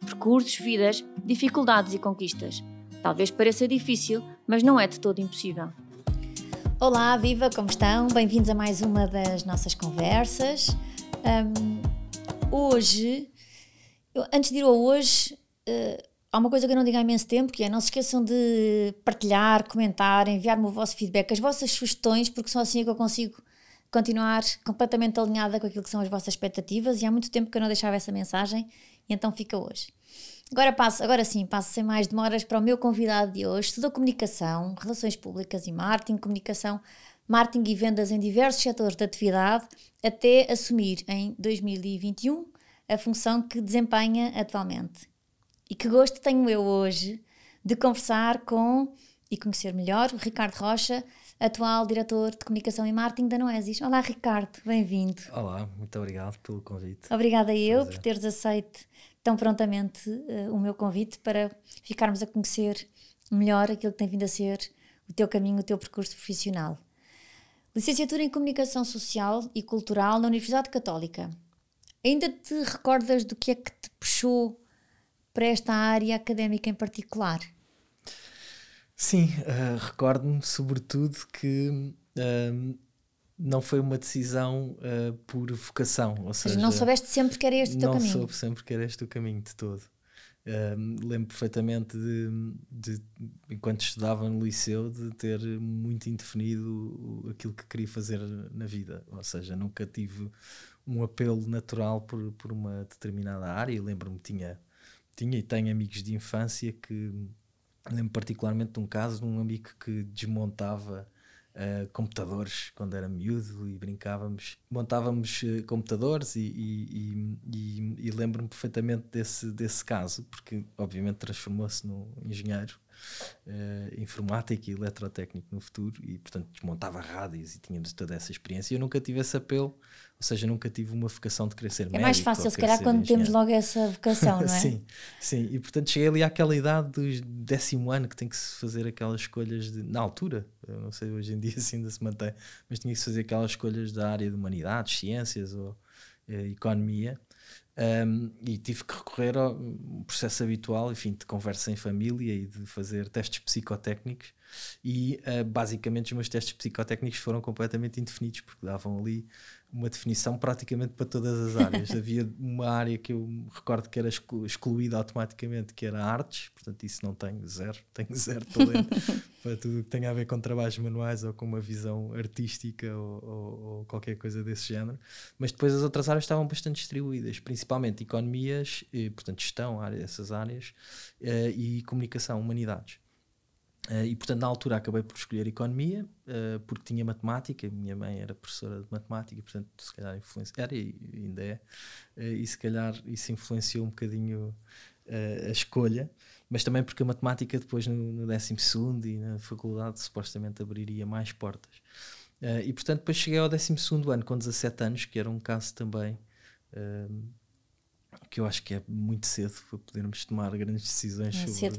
Percursos, vidas, dificuldades e conquistas. Talvez pareça difícil, mas não é de todo impossível. Olá, viva, como estão? Bem-vindos a mais uma das nossas conversas. Um, hoje, eu, antes de ir ao hoje, uh, há uma coisa que eu não digo há imenso tempo, que é não se esqueçam de partilhar, comentar, enviar-me o vosso feedback, as vossas sugestões, porque só assim é que eu consigo continuar completamente alinhada com aquilo que são as vossas expectativas e há muito tempo que eu não deixava essa mensagem e então fica hoje. Agora passo, agora sim, passo sem mais demoras para o meu convidado de hoje. Estudou comunicação, relações públicas e marketing, comunicação, marketing e vendas em diversos setores de atividade, até assumir em 2021 a função que desempenha atualmente. E que gosto tenho eu hoje de conversar com e conhecer melhor o Ricardo Rocha, atual diretor de comunicação e marketing da Noesis. Olá, Ricardo, bem-vindo. Olá, muito obrigado pelo convite. Obrigada eu Prazer. por teres aceito tão prontamente uh, o meu convite para ficarmos a conhecer melhor aquilo que tem vindo a ser o teu caminho, o teu percurso profissional. Licenciatura em Comunicação Social e Cultural na Universidade Católica. Ainda te recordas do que é que te puxou para esta área académica em particular? Sim, uh, recordo-me sobretudo que uh, não foi uma decisão uh, por vocação. Ou seja, não soubeste sempre que era este o teu caminho. Não soube sempre que era este o caminho de todo. Uh, lembro perfeitamente de, de, enquanto estudava no liceu, de ter muito indefinido aquilo que queria fazer na vida. Ou seja, nunca tive um apelo natural por, por uma determinada área. Lembro-me, tinha, tinha e tenho amigos de infância que. Lembro particularmente de um caso de um amigo que desmontava uh, computadores quando era miúdo e brincávamos, montávamos uh, computadores e, e, e, e lembro-me perfeitamente desse, desse caso, porque obviamente transformou-se num engenheiro uh, informático e eletrotécnico no futuro e portanto desmontava rádios e tínhamos toda essa experiência. Eu nunca tive esse apelo ou seja, nunca tive uma vocação de querer ser é médico. É mais fácil, se calhar, quando engenheiro. temos logo essa vocação, não é? sim, sim. E portanto cheguei ali àquela idade do décimo ano que tem que se fazer aquelas escolhas de, na altura, eu não sei hoje em dia se ainda se mantém, mas tinha que se fazer aquelas escolhas da área de humanidades, ciências ou eh, economia. Um, e tive que recorrer ao processo habitual, enfim, de conversa em família e de fazer testes psicotécnicos. E uh, basicamente os meus testes psicotécnicos foram completamente indefinidos, porque davam ali uma definição praticamente para todas as áreas. Havia uma área que eu recordo que era excluída automaticamente, que era artes, portanto, isso não tenho zero, tenho zero talento para tudo que tenha a ver com trabalhos manuais ou com uma visão artística ou, ou, ou, qualquer coisa desse género. Mas depois as outras áreas estavam bastante distribuídas, principalmente economias, e, portanto, gestão, essas áreas, eh, e comunicação, humanidades. Uh, e portanto, na altura, acabei por escolher economia, uh, porque tinha matemática. Minha mãe era professora de matemática, portanto, se calhar influencia, era e ainda é, uh, e se calhar isso influenciou um bocadinho a escolha. Mas também porque a matemática, depois no, no 12 e na faculdade, supostamente abriria mais portas. e portanto, depois cheguei ao 12 ano, com 17 anos, que era um caso também que eu acho que é muito cedo para podermos tomar grandes decisões é sobre,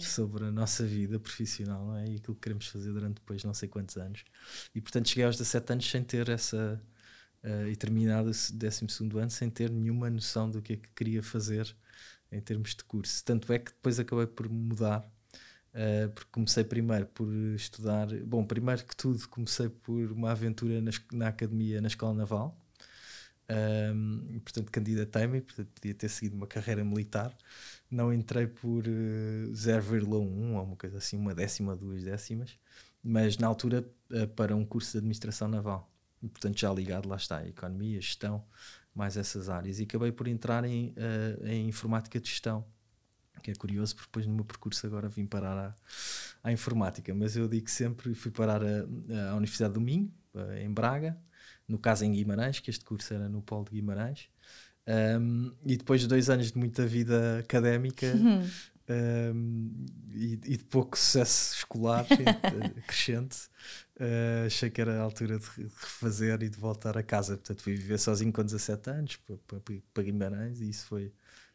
sobre a nossa vida profissional não é? e aquilo que queremos fazer durante depois não sei quantos anos. E portanto cheguei aos 17 anos sem ter essa. Uh, e terminado o 12 ano sem ter nenhuma noção do que é que queria fazer em termos de curso. Tanto é que depois acabei por mudar. Uh, porque comecei primeiro por estudar. Bom, primeiro que tudo, comecei por uma aventura na, na academia, na Escola Naval, um, portanto, candidatei-me, portanto, podia ter seguido uma carreira militar. Não entrei por uh, 0,1 ou uma coisa assim, uma décima, duas décimas, mas na altura uh, para um curso de administração naval. E, portanto, já ligado, lá está, economia, gestão, mais essas áreas. E acabei por entrar em, uh, em informática de gestão, que é curioso, porque depois no meu percurso agora vim parar à, à informática. Mas eu digo sempre, fui parar à Universidade do Minho, eh, em Braga, no caso em Guimarães, que este curso era no Polo de Guimarães. Um, e depois de dois anos de muita vida académica, uhum. um, e, e, de pouco sucesso escolar crescente, uh, achei que era a altura de refazer e de voltar a casa. Portanto, fui viver sozinho com 17 anos para, para Guimarães e isso foi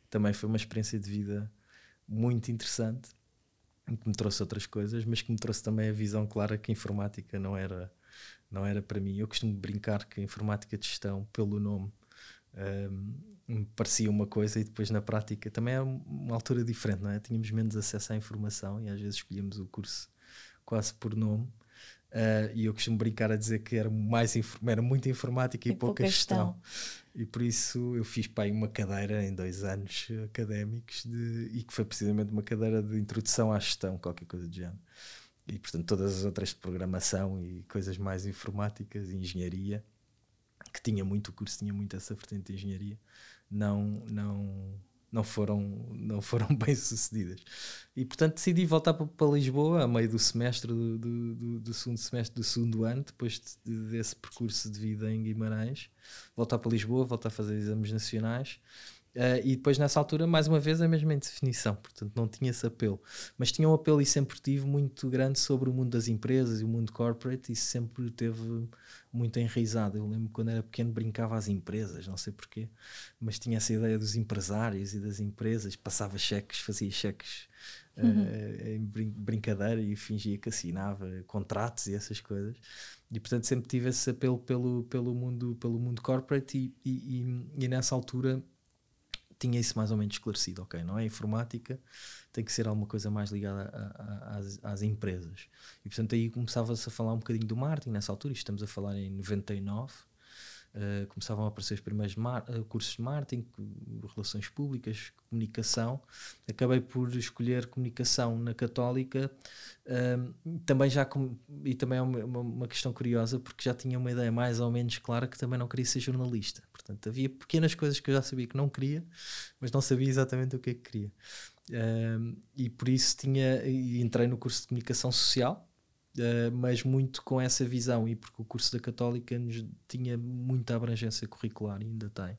também foi uma experiência de vida muito interessante que me trouxe outras coisas, mas que me trouxe também a visão clara que a informática não era não era para mim. Eu costumo brincar que a informática de gestão, pelo nome, um, me parecia uma coisa e depois na prática também é uma altura diferente, não é? Tínhamos menos acesso à informação e às vezes escolhíamos o curso quase por nome. Uh, e eu costumo brincar a dizer que era, mais era muita informática e, e pouca, pouca gestão. gestão. E por isso eu fiz para uma cadeira em dois anos académicos de, e que foi precisamente uma cadeira de introdução à gestão, qualquer coisa de género. E portanto todas as outras de programação e coisas mais informáticas e engenharia, que tinha muito o curso, tinha muito essa vertente de engenharia, não, não, não foram, não foram bem sucedidas. E portanto decidi voltar para, Lisboa a meio do semestre do, do, do, do, segundo semestre do segundo ano, depois de, desse percurso de vida em Guimarães, voltar para Lisboa, voltar a fazer exames nacionais Uh, e depois nessa altura, mais uma vez, a mesma indefinição, portanto não tinha esse apelo. Mas tinha um apelo e sempre tive muito grande sobre o mundo das empresas e o mundo corporate, e sempre teve muito enraizado. Eu lembro quando era pequeno brincava às empresas, não sei porquê, mas tinha essa ideia dos empresários e das empresas, passava cheques, fazia cheques uh, uhum. em brin brincadeira e fingia que assinava contratos e essas coisas. E portanto sempre tive esse apelo pelo, pelo, mundo, pelo mundo corporate, e, e, e, e nessa altura tinha isso mais ou menos esclarecido, ok, não é informática, tem que ser alguma coisa mais ligada a, a, às, às, empresas. E portanto aí começava-se a falar um bocadinho do marketing nessa altura, estamos a falar em 99, Uh, começavam a aparecer os primeiros uh, cursos de marketing, relações públicas, comunicação. Acabei por escolher comunicação na Católica, uh, também já com, e também é uma, uma, questão curiosa, porque já tinha uma ideia mais ou menos clara que também não queria ser jornalista. Portanto, havia pequenas coisas que eu já sabia que não queria, mas não sabia exatamente o que é que queria. e por isso tinha, entrei no curso de comunicação social Uh, mas muito com essa visão e porque o curso da Católica nos tinha muita abrangência curricular e ainda tem. Ou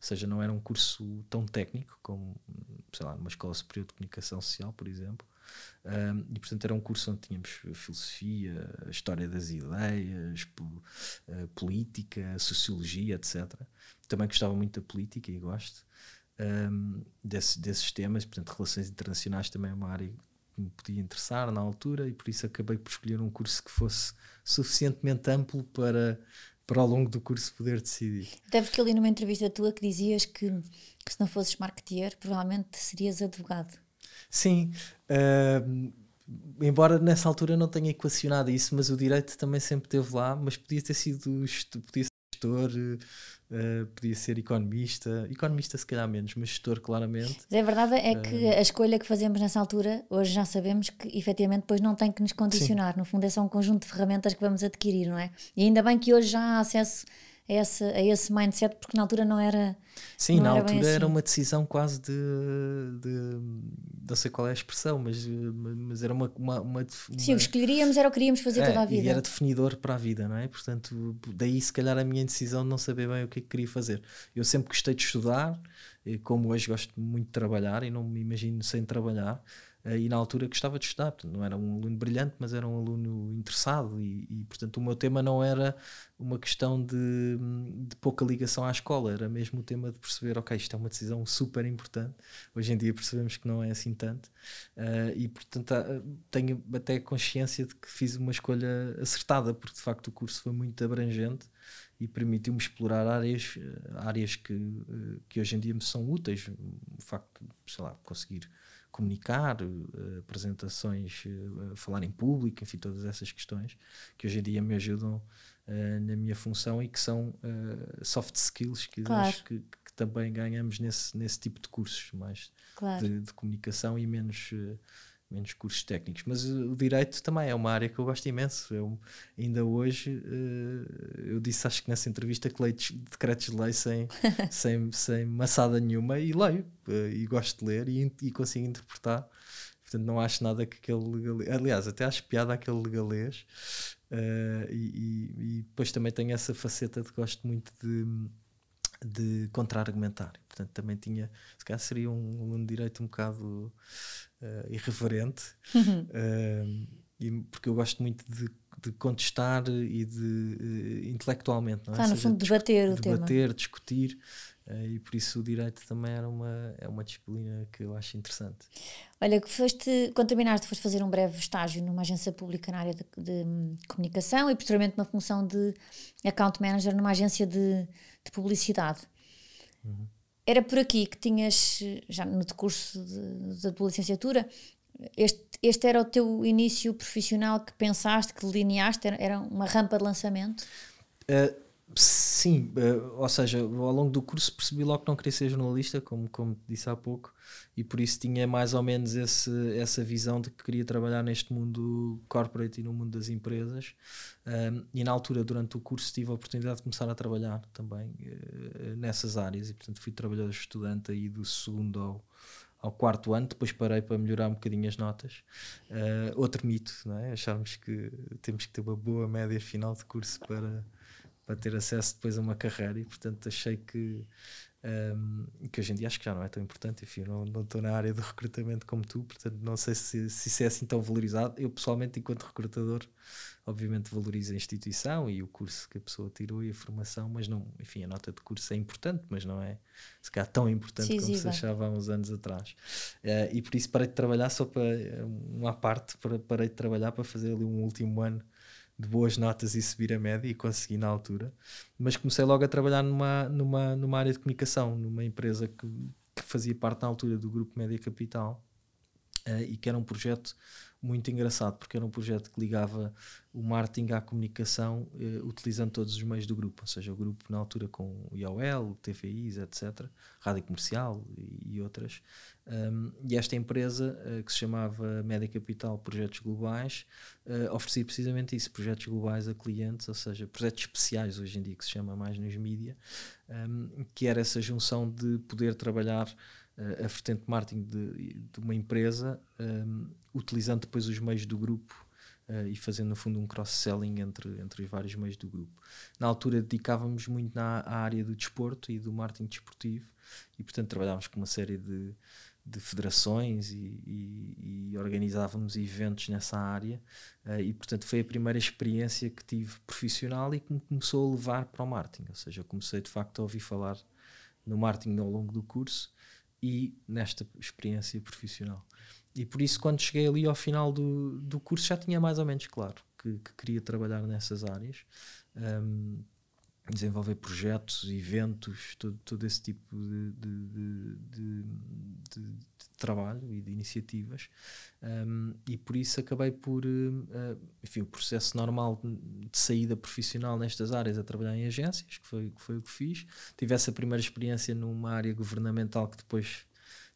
seja, não era um curso tão técnico como, sei lá, numa escola superior de comunicação social, por exemplo. Um, e portanto era um curso onde tínhamos filosofia, história das ideias, uh, política, sociologia, etc. Também gostava muito da política e gosto um, desse, desses temas, portanto, relações internacionais também é uma área que me podia interessar na altura e por isso acabei por escolher um curso que fosse suficientemente amplo para, para ao longo do curso poder decidir. Até porque ali numa entrevista tua que dizias que, que se não fosses marketeer provavelmente serias advogado. Sim, uh, embora nessa altura não tenha equacionado isso, mas o direito também sempre esteve lá, mas podia ter sido podia gestor, Uh, podia ser economista, economista se calhar menos, mas gestor claramente. Mas a verdade é que uh, a escolha que fazemos nessa altura, hoje já sabemos que efetivamente depois não tem que nos condicionar, sim. no fundo é só um conjunto de ferramentas que vamos adquirir, não é? E ainda bem que hoje já há acesso a esse, a esse mindset, porque na altura não era. Sim, não na era altura assim. era uma decisão quase de, de, Não sei qual é a expressão, mas, mas era uma, uma, uma, uma Sim, o que escolheríamos era o que queríamos fazer é, toda a vida. E era definidor para a vida, não é? Portanto, daí se calhar a minha indecisão de não saber bem o que é que queria fazer. Eu sempre gostei de estudar, como hoje gosto muito de trabalhar e não me imagino sem trabalhar. Uh, e na altura gostava de estudar, portanto, não era um aluno brilhante, mas era um aluno interessado e, e portanto o meu tema não era uma questão de, de, pouca ligação à escola, era mesmo o tema de perceber, ok, isto é uma decisão super importante, hoje em dia percebemos que não é assim tanto uh, e portanto tenho até consciência de que fiz uma escolha acertada, porque de facto o curso foi muito abrangente e permitiu-me explorar áreas, áreas que, que hoje em dia me são úteis, o facto de, sei lá, conseguir comunicar, uh, apresentações, uh, falar em público, enfim, todas essas questões que hoje em dia me ajudam uh, na minha função e que são soft skills que claro. acho que, que, também ganhamos nesse, nesse tipo de cursos mais claro. de, de, comunicação e menos menos cursos técnicos. Mas o direito também é uma área que eu gosto imenso. Eu, ainda hoje, uh, eu disse, acho que nessa entrevista, que leio decretos de lei sem, sem, sem maçada nenhuma e leio. Uh, e gosto de ler e, e, consigo interpretar. Portanto, não acho nada que aquele legalês. Aliás, até acho piada aquele legalês. Uh, e, e, e, depois também tenho essa faceta de gosto muito de de contra-argumentar. Portanto, também tinha, se calhar seria um, um direito um bocado uh, irreverente, uh, e, porque eu gosto muito de, de contestar e de uh, intelectualmente, não é? Claro, no fundo, debater o tema. Debater, discutir. E por isso o direito também era uma, é uma disciplina que eu acho interessante. Olha, que foste, quando terminaste, foste fazer um breve estágio numa agência pública na área de, de comunicação e posteriormente uma função de account manager numa agência de, de publicidade. Uhum. Era por aqui que tinhas, já no decurso de, da tua licenciatura, este, este era o teu início profissional que pensaste, que delineaste? Era, era uma rampa de lançamento? Uh, sim, uh, ou seja, ao longo do curso percebi logo que não queria ser jornalista, como, como disse há pouco, e por isso tinha mais ou menos esse, essa visão de que queria trabalhar neste mundo corporate e no mundo das empresas. E na altura, durante o curso, tive a oportunidade de começar a trabalhar também uh, nessas áreas, e portanto fui trabalhador estudante aí do segundo ao, ao quarto ano, depois parei para melhorar um bocadinho as notas. Uh, outro mito, não é? acharmos que temos que ter uma boa média final de curso para, para ter acesso depois a uma carreira, e portanto achei que um, que hoje em dia acho que já não é tão importante. Enfim, não, não estou na área de recrutamento como tu, portanto, não sei se, se isso é assim tão valorizado. Eu, pessoalmente, enquanto recrutador, obviamente valorizo a instituição e o curso que a pessoa tirou e a formação, mas não, enfim, a nota de curso é importante, mas não é se calhar tão importante como se achava há uns anos atrás. Uh, e por isso parei de trabalhar só para uma parte, para, parei de trabalhar para fazer ali um último ano de boas notas e subir a média e consegui na altura. Mas comecei logo a trabalhar numa, numa, numa área de comunicação, numa empresa que, que fazia parte na altura do Grupo Média Capital uh, e que era um projeto muito engraçado, porque era um projeto que ligava o marketing à comunicação uh, utilizando todos os meios do grupo, ou seja, o grupo na altura com o IOL, TVIs, etc., rádio comercial e, e outras. Um, e esta empresa, uh, que se chamava Média Capital Projetos Globais, uh, oferecia precisamente isso, projetos globais a clientes, ou seja, projetos especiais hoje em dia, que se chama mais nos mídia, um, que era essa junção de poder trabalhar a vertente marketing de, de uma empresa, um, utilizando depois os meios do grupo uh, e fazendo no fundo um cross-selling entre, entre os vários meios do grupo. Na altura dedicávamos muito na à área do desporto e do marketing desportivo e portanto trabalhávamos com uma série de, de federações e, e, e, organizávamos eventos nessa área uh, e portanto foi a primeira experiência que tive profissional e que me começou a levar para o marketing, ou seja, eu comecei de facto a ouvir falar no marketing ao longo do curso e nesta experiência profissional. E por isso, quando cheguei ali ao final do, do curso, já tinha mais ou menos claro que, que queria trabalhar nessas áreas, um, desenvolver projetos, eventos, todo, todo esse tipo de, de, de, de trabalho e de iniciativas. Um, e por isso acabei por, uh, enfim, o processo normal de saída profissional nestas áreas a trabalhar em agências, que foi, que foi o que fiz. Tive essa primeira experiência numa área governamental que depois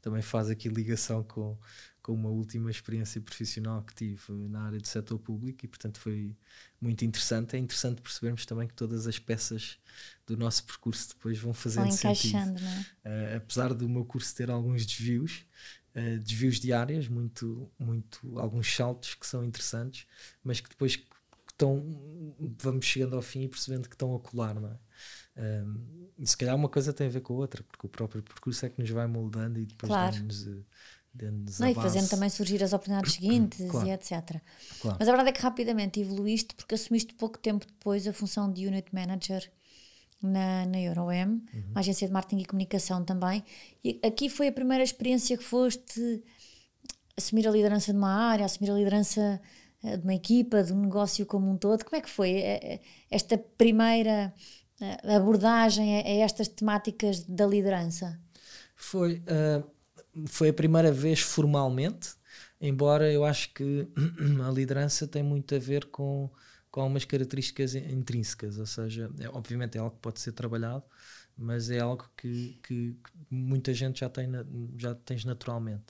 também faz aqui ligação com, com uma última experiência profissional que tive na área do setor público e portanto foi muito interessante. É interessante percebermos também que todas as peças do nosso percurso depois vão fazendo sentido. É? Uh, apesar do meu curso ter alguns desvios, uh, desvios de áreas, muito, muito, alguns saltos que são interessantes, mas que depois estão, vamos chegando ao fim e percebendo que estão a colar, não é? Um, e se calhar uma coisa tem a ver com a outra, porque o próprio percurso é que nos vai moldando e depois claro. Dando-nos não, e fazendo também surgir as oportunidades seguintes claro. e etc. Claro. Mas a verdade é que rapidamente evoluíste porque assumiste pouco tempo depois a função de Unit Manager na, na EuroM, uhum. uma agência de marketing e comunicação também. E aqui foi a primeira experiência que foste assumir a liderança de uma área, assumir a liderança eh, de uma equipa, de um negócio como um todo. Como é que foi eh, eh, esta primeira abordagem a estas temáticas da liderança? Foi. Uh foi a primeira vez formalmente, embora eu acho que a liderança tem muito a ver com, com algumas características intrínsecas, ou seja, é, obviamente é algo que pode ser trabalhado, mas é algo que, que, que muita gente já, tem, já tens naturalmente.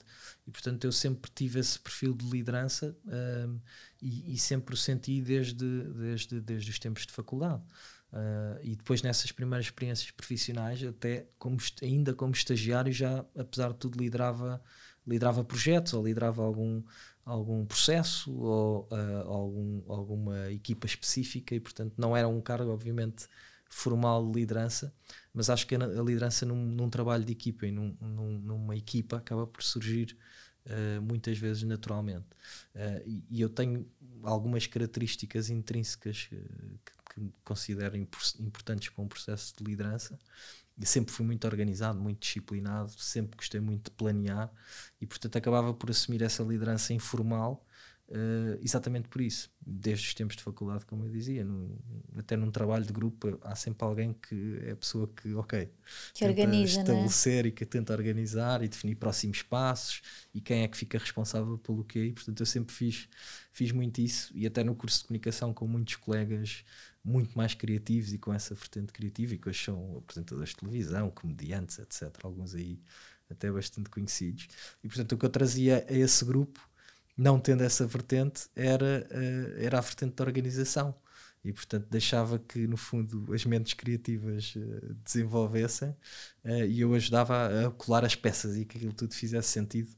E portanto eu sempre tive esse perfil de liderança um, e, e, sempre o senti desde, desde, desde os tempos de faculdade. Uh, e depois nessas primeiras experiências profissionais, até como, ainda como estagiário, já apesar de tudo liderava, liderava projetos ou liderava algum, algum processo ou uh, algum, alguma equipa específica e portanto não era um cargo obviamente formal de liderança, mas acho que a, liderança num, num trabalho de equipa e num, num, numa equipa acaba por surgir uh, muitas vezes naturalmente. E, e, eu tenho algumas características intrínsecas que, que considero importantes para um processo de liderança. E sempre fui muito organizado, muito disciplinado, sempre gostei muito de planear e, portanto, acabava por assumir essa liderança informal Uh, exatamente por isso, desde os tempos de faculdade, como eu dizia, até num trabalho de grupo, há sempre alguém que é a pessoa que, ok, que organiza, é? estabelecer e que tenta organizar e definir próximos passos e quem é que fica responsável pelo quê. E, portanto, eu sempre fiz, fiz muito isso e até no curso de comunicação com muitos colegas muito mais criativos e com essa vertente criativa e que hoje são apresentadores de televisão, comediantes, etc. Alguns aí até bastante conhecidos. E, portanto, o que eu trazia a esse grupo não tendo essa vertente, era, uh, era a vertente da organização. E, portanto, deixava que, no fundo, as mentes criativas uh, desenvolvessem uh, e eu ajudava a, a, colar as peças e que aquilo tudo fizesse sentido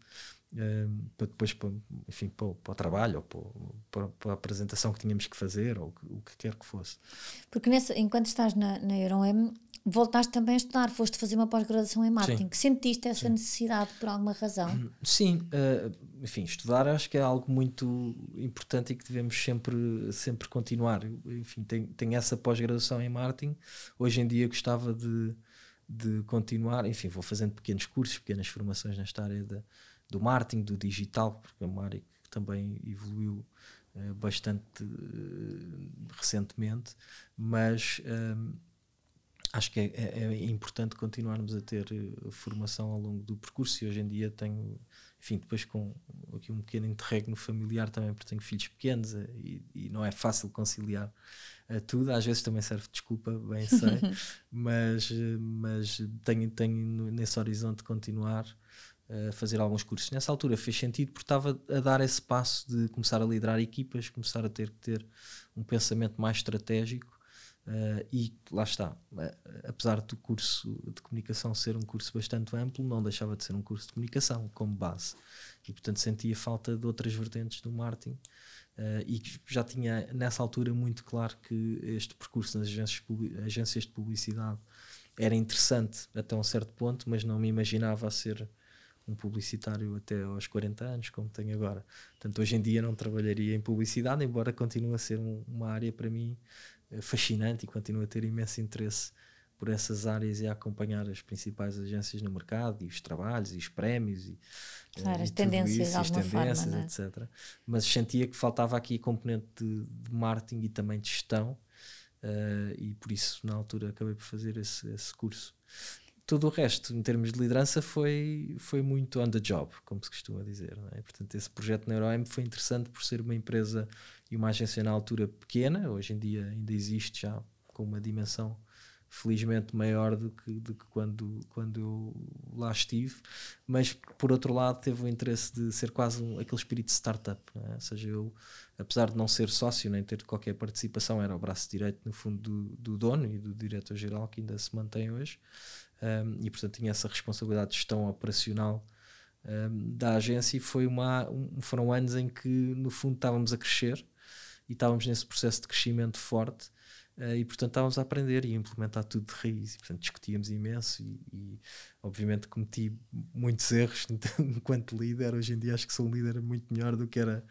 para depois, para, enfim, para, para o trabalho ou para, para, a apresentação que tínhamos que fazer ou o que quer que fosse. Porque enquanto estás na, na EuroM, voltaste também a estudar, foste fazer uma pós-graduação em marketing. Sim. Sentiste essa Sim. necessidade por alguma razão? Sim, uh, enfim, estudar acho que é algo muito importante e que devemos sempre, sempre continuar. Enfim, tenho, tenho essa pós-graduação em marketing. Hoje em dia gostava de, de continuar, enfim, vou fazendo pequenos cursos, pequenas formações nesta área de, do marketing, do digital, porque é uma área que também evoluiu uh, bastante uh, recentemente, mas acho que é, é, é, importante continuarmos a ter eh, formação ao longo do percurso e hoje em dia tenho, enfim, depois com aqui um pequeno interregno familiar também, porque tenho filhos pequenos e, e não é fácil conciliar tudo, às vezes também serve de desculpa, bem sei, mas, mas tenho, tenho nesse horizonte continuar a fazer alguns cursos. Nessa altura fez sentido porque estava a dar esse passo de começar a liderar equipas, começar a ter que ter um pensamento mais estratégico Uh, e lá está, uh, apesar do curso de comunicação ser um curso bastante amplo, não deixava de ser um curso de comunicação como base. E portanto sentia falta de outras vertentes do marketing. Uh, e já tinha nessa altura muito claro que este percurso nas agências, agências de publicidade era interessante até um certo ponto, mas não me imaginava a ser um publicitário até aos 40 anos, como tenho agora. Portanto, hoje em dia não trabalharia em publicidade, embora continue a ser um, uma área para mim fascinante e continuo a ter imenso interesse por essas áreas e a acompanhar as principais agências no mercado e os trabalhos e os prémios e, claro, e as tendências, isso, as tendências forma, é? etc. Mas sentia que faltava aqui a componente de, de marketing e também de gestão uh, e por isso na altura acabei por fazer esse, esse curso. Todo o resto, em termos de liderança, foi, foi muito on the job, como se costuma dizer. É? Portanto, esse projeto na EuroM foi interessante por ser uma empresa e uma agência na altura pequena, hoje em dia ainda existe já com uma dimensão felizmente maior do que, do que quando, quando eu lá estive, mas por outro lado teve o interesse de ser quase um, aquele espírito de startup, é? ou seja, eu apesar de não ser sócio nem ter qualquer participação, era o braço direito no fundo do, do dono e do diretor-geral que ainda se mantém hoje, um, e portanto tinha essa responsabilidade de gestão operacional um, da agência e foi uma, um, foram anos em que no fundo estávamos a crescer e estávamos nesse processo de crescimento forte uh, e portanto estávamos a aprender e a implementar tudo de raiz. E portanto discutíamos imenso e, e obviamente cometi muitos erros enquanto líder. Hoje em dia acho que sou um líder muito melhor do que era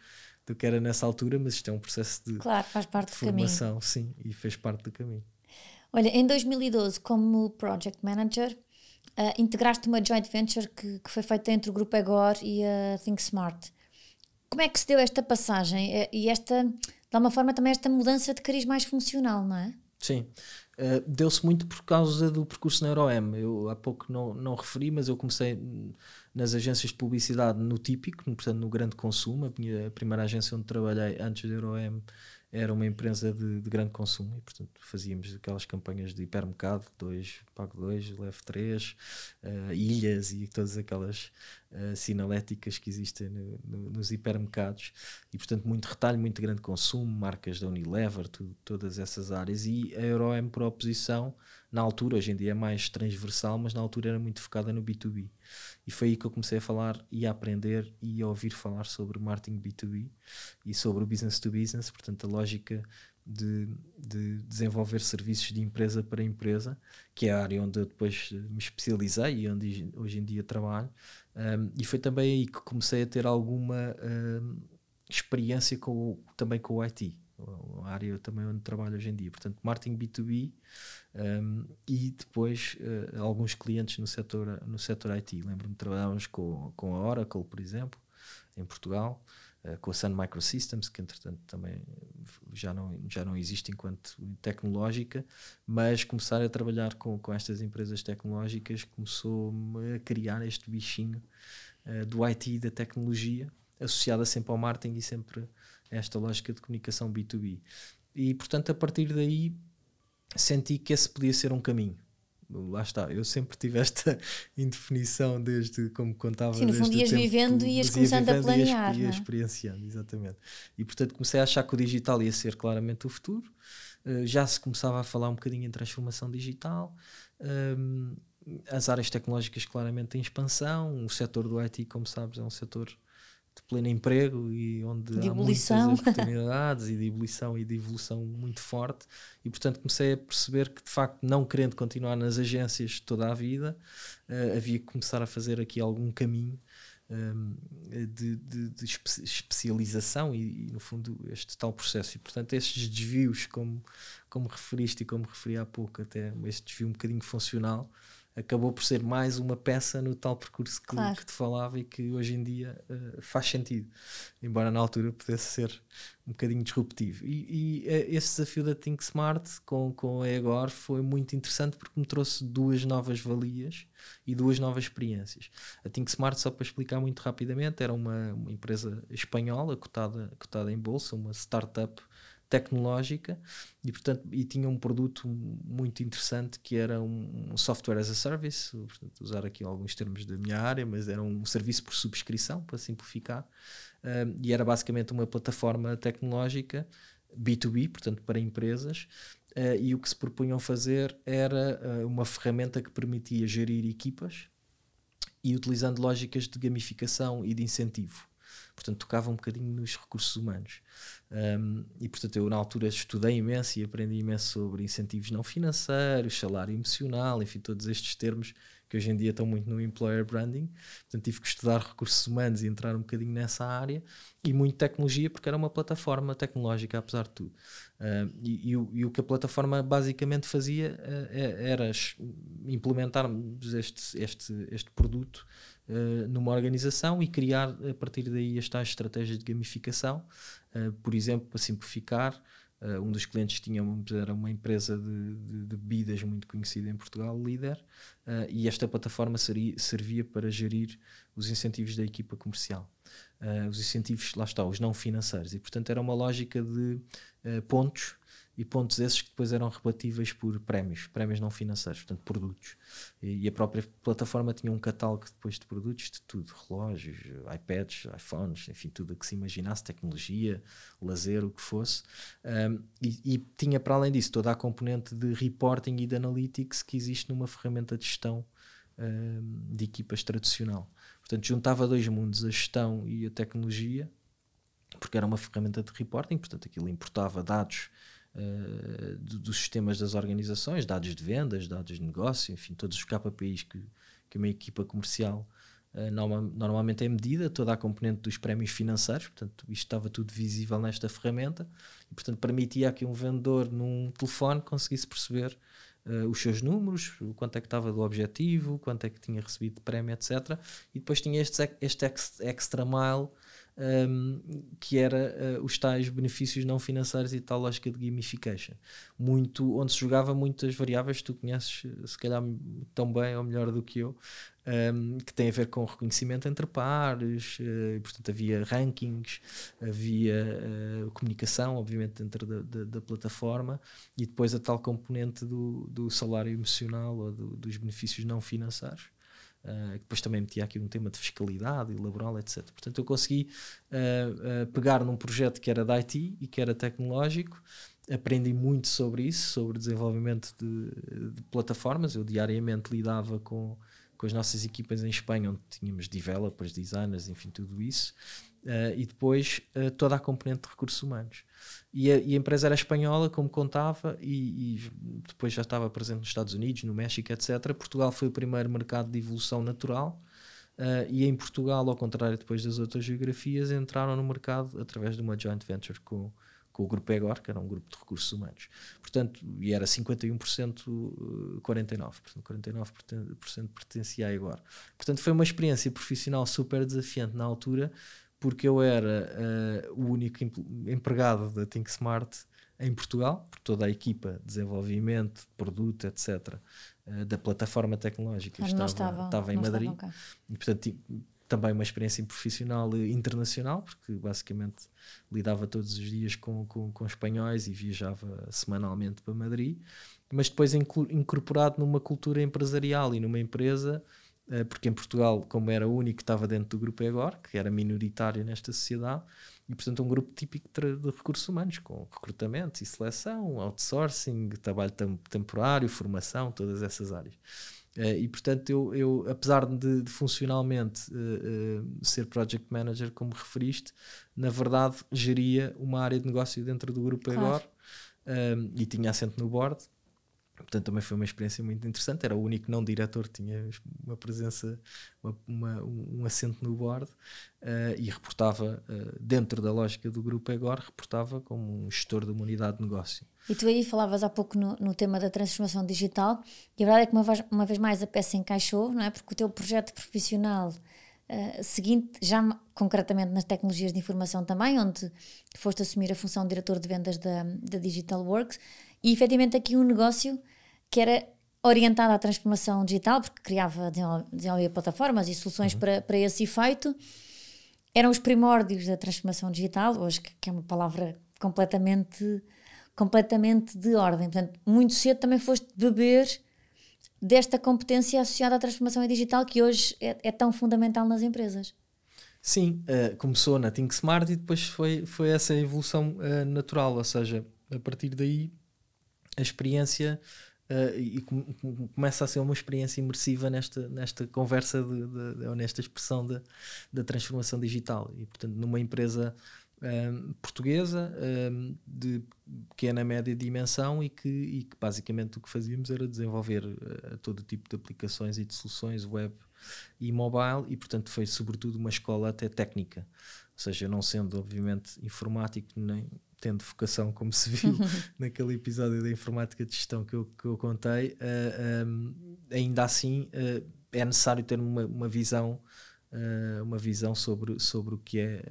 do que era nessa altura mas isto é um processo de, claro, faz parte de do formação caminho. sim e fez parte do caminho olha em 2012 como project manager uh, integraste uma joint venture que, que foi feita entre o grupo Egor e a Think Smart como é que se deu esta passagem eh, e esta de alguma forma também esta mudança de cariz mais funcional, não é? Sim. Uh, Deu-se muito por causa do percurso na EuroM. Eu há pouco não, não referi, mas eu comecei nas agências de publicidade no típico, portanto no grande consumo. A, minha, a primeira agência onde trabalhei antes da EuroM era uma empresa de, de, grande consumo e, portanto, fazíamos aquelas campanhas de hipermercado, 2, pago 2, leve 3, uh, ilhas e todas aquelas uh, sinaléticas que existem no, no, nos hipermercados. E, portanto, muito retalho, muito grande consumo, marcas da Unilever, todas essas áreas. E a EuroM, por oposição, na altura, hoje em dia é mais transversal, mas na altura era muito focada no B2B. E foi aí que eu comecei a falar e a aprender e a ouvir falar sobre marketing B2B e sobre o business to business, portanto, a lógica de, de, desenvolver serviços de empresa para empresa, que é a área onde eu depois me especializei e onde hoje em dia trabalho. Um, e foi também aí que comecei a ter alguma um, experiência com, também com o IT, a área também onde trabalho hoje em dia. Portanto, marketing B2B um, e depois uh, alguns clientes no setor, no setor IT. Lembro-me de trabalharmos com, com a Oracle, por exemplo, em Portugal. Uh, com a Sun Microsystems, que entretanto também já não, já não existe enquanto tecnológica, mas começar a trabalhar com, com estas empresas tecnológicas começou-me a criar este bichinho uh, do IT e da tecnologia, associada sempre ao marketing e sempre a esta lógica de comunicação B2B. E portanto, a partir daí, senti que esse podia ser um caminho lá está, eu sempre tive esta indefinição desde como contava. Sim, no fundo ias vivendo e ias começando a planear. Ia, ia é? experienciando, exatamente. E portanto comecei a achar que o digital ia ser claramente o futuro. Uh, já se começava a falar um bocadinho em transformação digital. Um, as áreas tecnológicas claramente em expansão. O setor do IT, como sabes, é um setor de pleno emprego e onde de há ebulição. muitas oportunidades e de ebulição e de evolução muito forte e portanto comecei a perceber que de facto não querendo continuar nas agências toda a vida uh, havia que começar a fazer aqui algum caminho um, ehm, de, de, de espe especialização e, e, no fundo este tal processo e portanto estes desvios como, como referiste e como referi há pouco até este desvio um bocadinho funcional acabou por ser mais uma peça no tal percurso que, claro. que te falava e que hoje em dia uh, faz sentido, embora na altura pudesse ser um bocadinho disruptivo. E, e uh, esse desafio da Think Smart com, com a Egor foi muito interessante porque me trouxe duas novas valias e duas novas experiências. A Think Smart, só para explicar muito rapidamente, era uma, uma empresa espanhola cotada, cotada em bolsa, uma startup tecnológica e portanto e tinha um produto muito interessante que era um, software as a service portanto, usar aqui alguns termos da minha área mas era um serviço por subscrição para simplificar um, e era basicamente uma plataforma tecnológica B2B portanto para empresas uh, e o que se propunham fazer era uh, uma ferramenta que permitia gerir equipas e utilizando lógicas de gamificação e de incentivo portanto tocava um bocadinho nos recursos humanos. Um, e portanto eu na altura estudei imenso e aprendi imenso sobre incentivos não financeiros, salário emocional, enfim, todos estes termos que hoje em dia estão muito no employer branding. Portanto tive que estudar recursos humanos e entrar um bocadinho nessa área e muito tecnologia porque era uma plataforma tecnológica apesar de tudo. Uh, e, e, o, e, o, que a plataforma basicamente fazia uh, era implementar este, este, este produto uh, numa organização e criar a partir daí as tais estratégias de gamificação, por exemplo, para simplificar. Uh, um dos clientes tinha uma, era uma empresa de, de, de, bebidas muito conhecida em Portugal, líder, e esta plataforma seria, servia para gerir os incentivos da equipa comercial. os incentivos, lá está, os não financeiros. E portanto era uma lógica de pontos e pontos esses que depois eram rebatíveis por prémios, prémios não financeiros, portanto produtos. E, e, a própria plataforma tinha um catálogo depois de produtos de tudo, relógios, iPads, iPhones, enfim, tudo o que se imaginasse, tecnologia, lazer, o que fosse. Um, e, e, tinha para além disso toda a componente de reporting e de analytics que existe numa ferramenta de gestão um, de equipas tradicional. Portanto, juntava dois mundos, a gestão e a tecnologia, porque era uma ferramenta de reporting, portanto aquilo importava dados uh, dos sistemas das organizações, dados de vendas, dados de negócio, enfim, todos os KPIs que, que uma equipa comercial uh, norma, normalmente é medida, toda a componente dos prémios financeiros, portanto, isto estava tudo visível nesta ferramenta e, portanto, permitia que um vendedor num telefone conseguisse perceber Uh, os seus números, quanto é que estava do objetivo, quanto é que tinha recebido de prémio, etc. E depois tinha este, este extra mile um, que era uh, os tais benefícios não financeiros e tal lógica de gamification. Muito, onde se jogava muitas variáveis, tu conheces se calhar tão bem ou melhor do que eu, um, que tem a ver com reconhecimento entre pares, uh, portanto havia rankings, havia uh, comunicação, obviamente, dentro da, da, da, plataforma, e depois a tal componente do, do salário emocional ou do, dos benefícios não financeiros. Uh, depois também metia aqui um tema de fiscalidade e laboral, etc. Portanto, eu consegui uh, uh, pegar num projeto que era da IT e que era tecnológico aprendi muito sobre isso, sobre desenvolvimento de, de plataformas. Eu diariamente lidava com, com as nossas equipas em Espanha, onde tínhamos developers, designers, enfim, tudo isso. Uh, e depois uh, toda a componente de recursos humanos. E a, e a empresa era espanhola, como contava, e, e, depois já estava presente nos Estados Unidos, no México, etc. Portugal foi o primeiro mercado de evolução natural. Uh, e em Portugal, ao contrário depois das outras geografias, entraram no mercado através de uma joint venture com, com o grupo EGOR, que era um grupo de recursos humanos. Portanto, e era 51%, 49%, 49% pertencia a EGOR. Portanto, foi uma experiência profissional super desafiante na altura, porque eu era uh, o único empregado da Think Smart em Portugal, por toda a equipa de desenvolvimento, de produto, etc., uh, eh, da plataforma tecnológica estava, estava, estava, em Madrid. E, portanto, também uma experiência profissional internacional, porque basicamente lidava todos os dias com, com, com espanhóis e viajava semanalmente para Madrid, mas depois incorporado numa cultura empresarial e numa empresa eh, porque em Portugal, como era o único que estava dentro do grupo EGOR, que era minoritário nesta sociedade, e portanto um grupo típico de recursos humanos, com recrutamento e seleção, outsourcing, trabalho temporário, formação, todas essas áreas. Uh, e portanto, eu, eu apesar de, de funcionalmente uh, uh, ser project manager, como referiste, na verdade geria uma área de negócio dentro do grupo claro. EGOR e tinha assento no board Portanto, também foi uma experiência muito interessante. Era o único não diretor, tinha uma presença, uma, uma, um assento no board uh, e reportava, uh, dentro da lógica do grupo EGOR, reportava como um gestor de uma unidade de negócio. E tu aí falavas há pouco no, no tema da transformação digital, e a verdade é que uma vez, uma vez mais a peça encaixou, não é? Porque o teu projeto profissional Uh, seguinte, já concretamente nas tecnologias de informação também, onde foste assumir a função de diretor de vendas da, da Digital Works, e efetivamente aqui um negócio que era orientado à transformação digital, porque criava, desenvolvia plataformas e soluções uhum. para, para esse efeito. Eram os primórdios da transformação digital, hoje que é uma palavra completamente, completamente de ordem. Portanto, muito cedo também foste beber desta competência associada à transformação digital que hoje é, é tão fundamental nas empresas. Sim, uh, começou na Think Smart e depois foi, foi essa evolução uh, natural, ou seja, a partir daí a experiência uh, e com, com, começa a ser uma experiência imersiva nesta, nesta conversa, de, de, ou nesta expressão da transformação digital. E, portanto, numa empresa um, ehm, portuguesa um, ehm, de pequena média dimensão e que, e que basicamente o que fazíamos era desenvolver uh, todo tipo de aplicações e de soluções web e mobile e portanto foi sobretudo uma escola até técnica ou seja, não sendo obviamente informático nem tendo vocação, como se viu naquele episódio da informática de gestão que eu, que eu contei, uh, eh, um, ehm, ainda assim uh, é necessário ter uma, uma visão. Uh, uma visão sobre, sobre o que é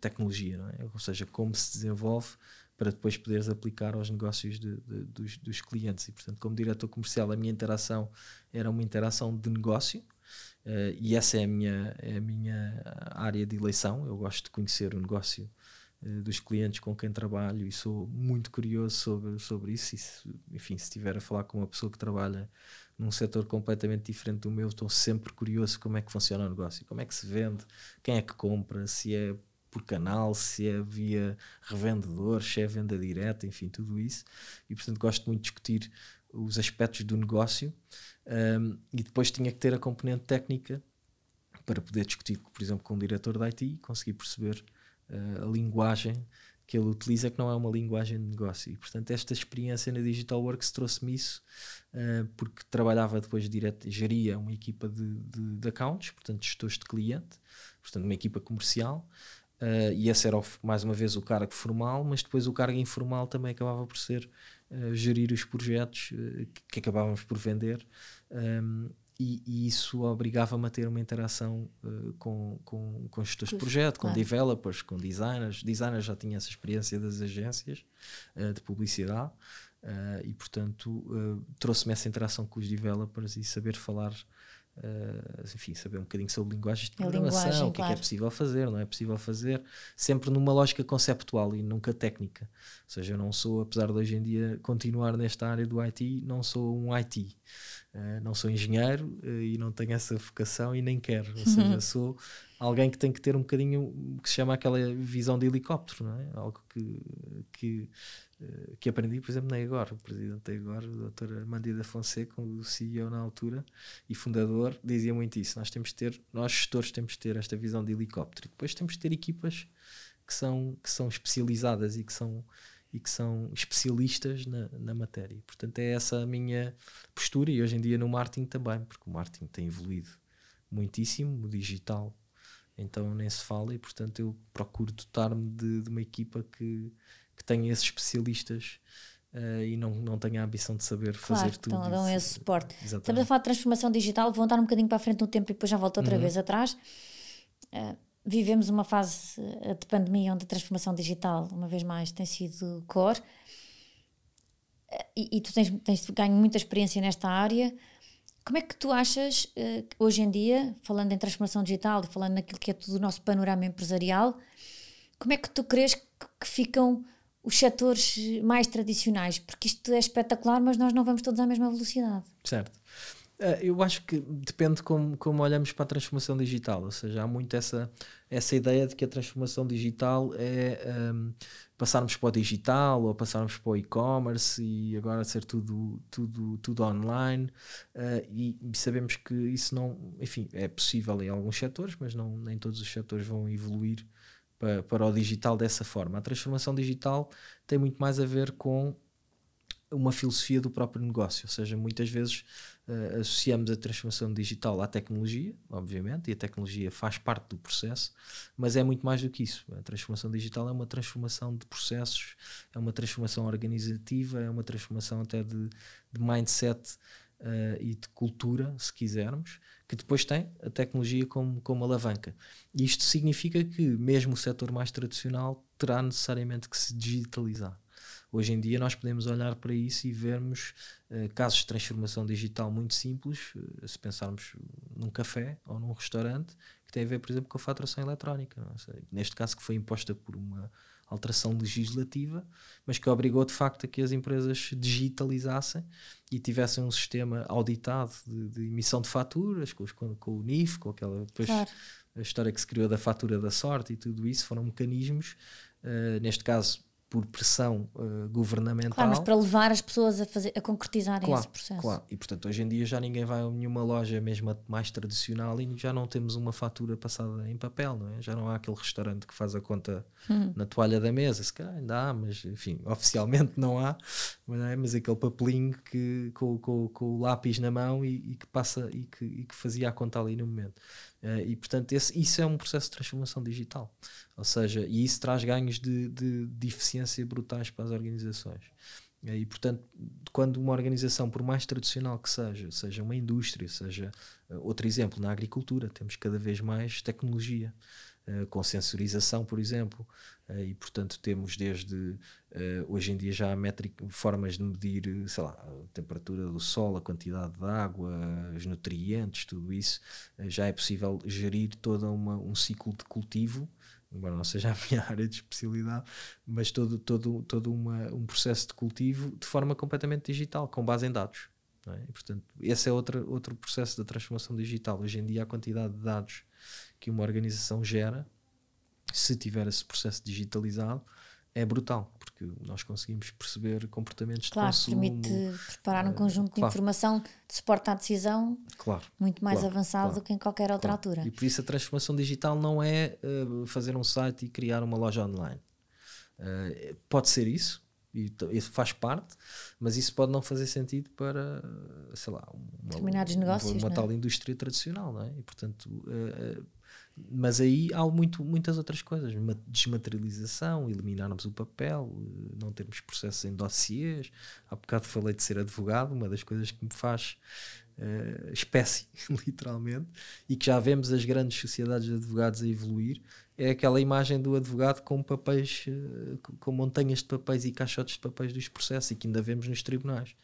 tecnologia, é? ou seja, como se desenvolve para depois poderes aplicar aos negócios de, de, dos, dos, clientes. E, portanto, como diretor comercial, a minha interação era uma interação de negócio, uh, e essa é a, minha, é a minha área de eleição. Eu gosto de conhecer o negócio dos clientes com quem trabalho e sou muito curioso sobre, sobre isso. E se, enfim, se estiver a falar com uma pessoa que trabalha num setor completamente diferente do meu, estou sempre curioso como é que funciona o negócio, como é que se vende, quem é que compra, se é por canal, se é via revendedor, se é venda direta, enfim, tudo isso. E portanto gosto muito de discutir os aspectos do negócio um, e depois tinha que ter a componente técnica para poder discutir, por exemplo, com o diretor da IT e conseguir perceber a linguagem que ele utiliza, que não é uma linguagem de negócio. E, portanto, esta experiência na Digital Works trouxe-me isso, uh, porque trabalhava depois direto, geria uma equipa de, de, de, accounts, portanto, gestores de cliente, portanto, uma equipa comercial. Uh, e esse era, mais uma vez, o cargo formal, mas depois o cargo informal também acabava por ser uh, gerir os projetos que, que acabávamos por vender. Um, e, e, isso obrigava-me a ter uma interação uh, com, com, com gestores de projeto, com claro. developers, com designers. Designers já tinha essa experiência das agências uh, de publicidade uh, e, portanto, trouxe-me essa interação com os developers e saber falar Uh, enfim, saber um bocadinho sobre linguagens de programação, o que claro. é que é possível fazer, não é possível fazer, sempre numa lógica conceptual e nunca técnica. Ou seja, eu não sou, apesar de hoje em dia continuar nesta área do IT, não sou um IT. Uh, não sou engenheiro uh, e não tenho essa vocação e nem quero. Ou seja, sou alguém que tem que ter um bocadinho que se chama aquela visão de helicóptero, não é? Algo que, que, eh, que aprendi, por exemplo, na Igor, o presidente da Igor, o Dr. Armando da Fonseca, o CEO na altura e fundador, dizia muito isso. Nós temos de ter, nós gestores temos de ter esta visão de helicóptero e depois temos de ter equipas que são, que são especializadas e que são e que são especialistas na, na matéria. Portanto, é essa a minha postura e hoje em dia no marketing também, porque o marketing tem evoluído muitíssimo, o digital então nem se fala e portanto eu procuro dotar-me de, de, uma equipa que, que tenha esses especialistas uh, e não, não tenha a ambição de saber claro, fazer tudo. Então dão esse suporte. Exatamente. Estamos a falar de transformação digital, vou andar um bocadinho para a frente no tempo e depois já volto outra uhum. vez atrás. Uh, vivemos uma fase eh, de pandemia onde a transformação digital, uma vez mais, tem sido core. E, e tu tens, tens ganho muita experiência nesta área. Como é que tu achas, uh, hoje em dia, falando em transformação digital e falando naquilo que é todo o nosso panorama empresarial, como é que tu crees que ficam os setores mais tradicionais? Porque isto é espetacular, mas nós não vamos todos à mesma velocidade. Certo. Uh, eu acho que depende como, como olhamos para a transformação digital, ou seja, há muito essa, essa ideia de que a transformação digital é um, passarmos para o digital ou passarmos para o e-commerce e agora ser tudo, tudo, tudo online. Uh, e, sabemos que isso não, enfim, é possível em alguns setores, mas não, nem todos os setores vão evoluir para, para o digital dessa forma. A transformação digital tem muito mais a ver com uma filosofia do próprio negócio, ou seja, muitas vezes uh, associamos a transformação digital à tecnologia, obviamente, e a tecnologia faz parte do processo, mas é muito mais do que isso. A transformação digital é uma transformação de processos, é uma transformação organizativa, é uma transformação até de, de mindset uh, e de cultura, se quisermos, que depois tem a tecnologia como, como alavanca. Isto significa que mesmo o setor mais tradicional terá necessariamente que se digitalizar. Hoje em dia nós podemos olhar para isso e vermos uh, casos de transformação digital muito simples, uh, se pensarmos num café ou num restaurante, que tem a ver, por exemplo, com a faturação eletrónica. É? Neste caso que foi imposta por uma alteração legislativa, mas que obrigou de facto a que as empresas digitalizassem e tivessem um sistema auditado de, de emissão de faturas, com, com, com, o NIF, com aquela depois claro. a história que se criou da fatura da sorte e tudo isso, foram mecanismos, uh, neste caso por pressão uh, governamental. Claro, mas para levar as pessoas a, fazer, a concretizarem claro, esse processo. Claro, e portanto hoje em dia já ninguém vai a nenhuma loja mesmo mais tradicional e já não temos uma fatura passada em papel, não é? Já não há aquele restaurante que faz a conta hum. na toalha da mesa, se calhar ainda há, mas enfim, oficialmente não há, mas, é? mas aquele papelinho que, com, com, com o lápis na mão e, e que passa e que, e que fazia a conta ali no momento. Uh, e portanto esse, isso é um processo de transformação digital. Ou seja, e isso traz ganhos de, de, de eficiência brutais para as organizações. Uh, e portanto, quando uma organização, por mais tradicional que seja, seja uma indústria, seja uh, outro exemplo, na agricultura, temos cada vez mais tecnologia. Uh, com sensorização, por exemplo, uh, e portanto temos desde uh, hoje em dia já métrica, formas de medir, sei lá, a temperatura do sol, a quantidade de água, os nutrientes, tudo isso, já é possível gerir todo um ciclo de cultivo, embora não seja a minha área de especialidade, mas todo, todo, todo uma, um processo de cultivo de forma completamente digital, com base em dados. É? E, portanto, esse é outro, outro processo da transformação digital. Hoje em dia, a quantidade de dados que uma organização gera, se tiver esse processo digitalizado, é brutal, porque nós conseguimos perceber comportamentos claro, de consumo. permite preparar um conjunto claro. de informação de suporte à decisão claro, muito mais claro, avançado do que em qualquer outra altura. E por isso a transformação digital não é uh, fazer um site e criar uma loja online. Uh, pode ser isso, e isso faz parte, mas isso pode não fazer sentido para, sei lá, uma, determinados negócios, uma, uma é? tal indústria tradicional, não é? E portanto, uh, mas aí há muito, muitas outras coisas, desmaterialização, eliminarmos o papel, eh, não termos processos em dossiês. Há bocado falei de ser advogado, uma das coisas que me faz uh, espécie, literalmente, e que já vemos as grandes sociedades de advogados a evoluir, é aquela imagem do advogado com papéis, uh, com montanhas de papéis e caixotes de papéis dos processos, e que ainda vemos nos tribunais.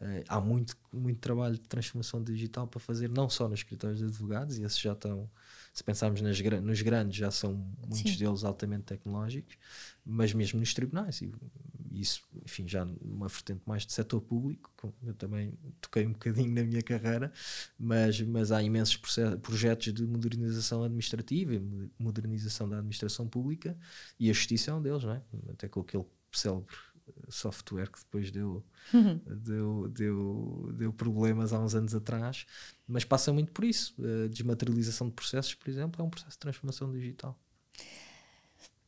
Uh, há muito, muito trabalho de transformação digital para fazer, não só nos escritórios de advogados, e esses já estão se pensarmos nas, nos grandes, já são muitos Sim. deles altamente tecnológicos, mas mesmo nos tribunais. E isso, enfim, já numa vertente mais de setor público, eu também toquei um bocadinho na minha carreira, mas, mas há imensos projetos de modernização administrativa e modernização da administração pública e a justiça é um deles, não é? Até com aquele célebre software que depois deu, uhum. deu, deu, deu problemas há uns anos atrás, mas passa muito por isso. A desmaterialização de processos, por exemplo, é um processo de transformação digital.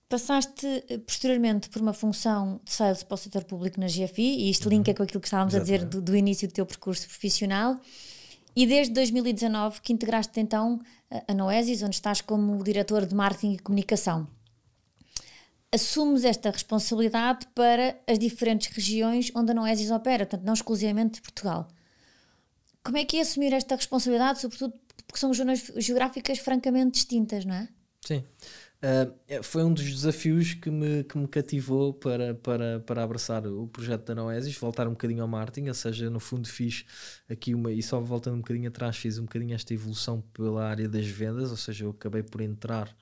Passaste eh, posteriormente por uma função de sales para o setor público na GFI, e isto uhum. linka com aquilo que estávamos Exatamente. a dizer do, do, início do teu percurso profissional. E desde 2019 que integraste então a Noesis, onde estás como diretor de marketing e comunicação. Assumes esta responsabilidade para as diferentes regiões onde a Noesis opera, portanto, não exclusivamente de Portugal. Como é que é assumir esta responsabilidade, sobretudo porque são zonas geográficas francamente distintas, não é? Sim. Uh, foi um dos desafios que me, que me cativou para, para, para abraçar o projeto da Noesis, voltar um bocadinho ao marketing, ou seja, no fundo fiz aqui uma, e só voltando um bocadinho atrás, fiz um bocadinho esta evolução pela área das vendas, ou seja, eu acabei por entrar